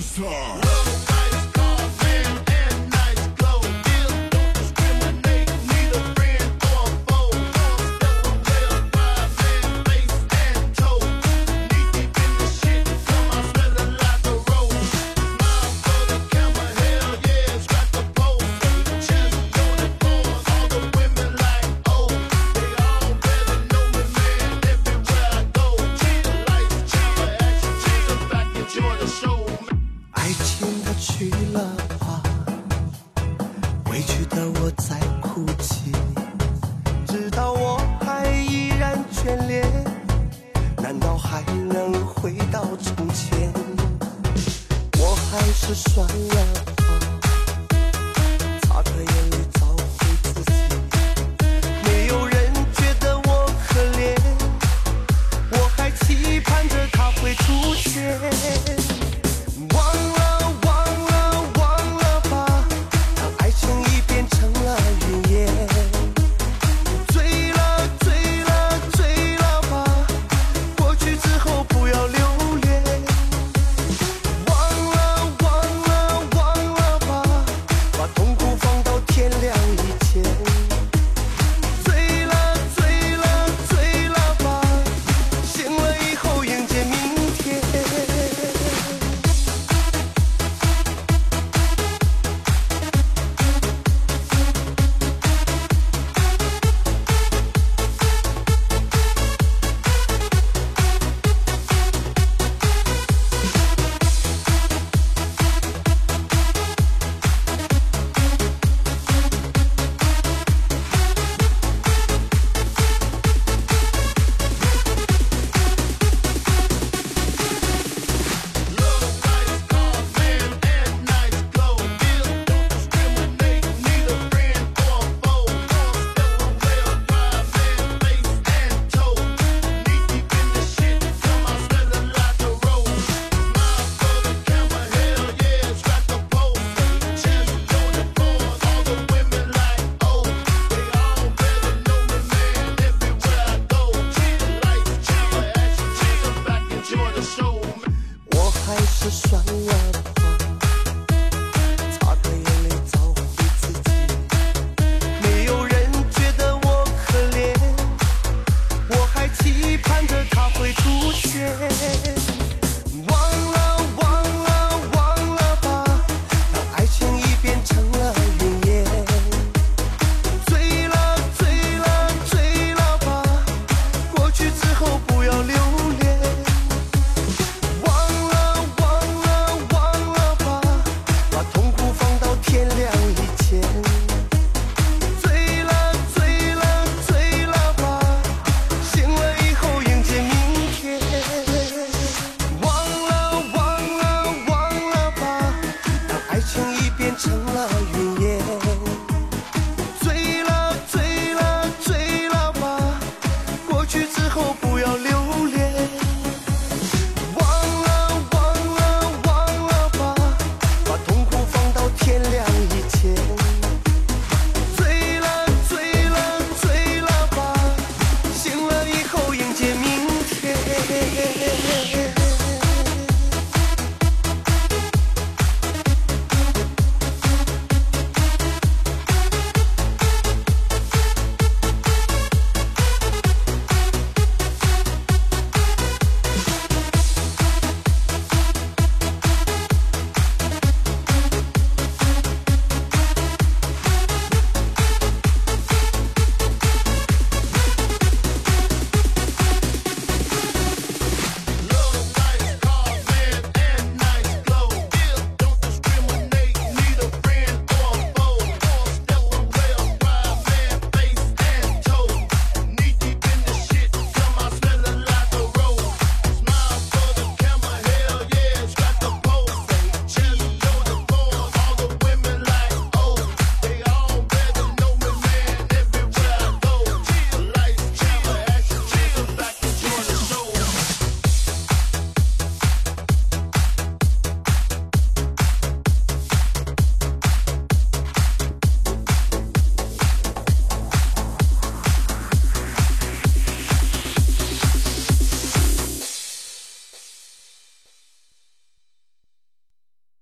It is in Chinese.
monster. 从前我还是算了。爱情已变成了云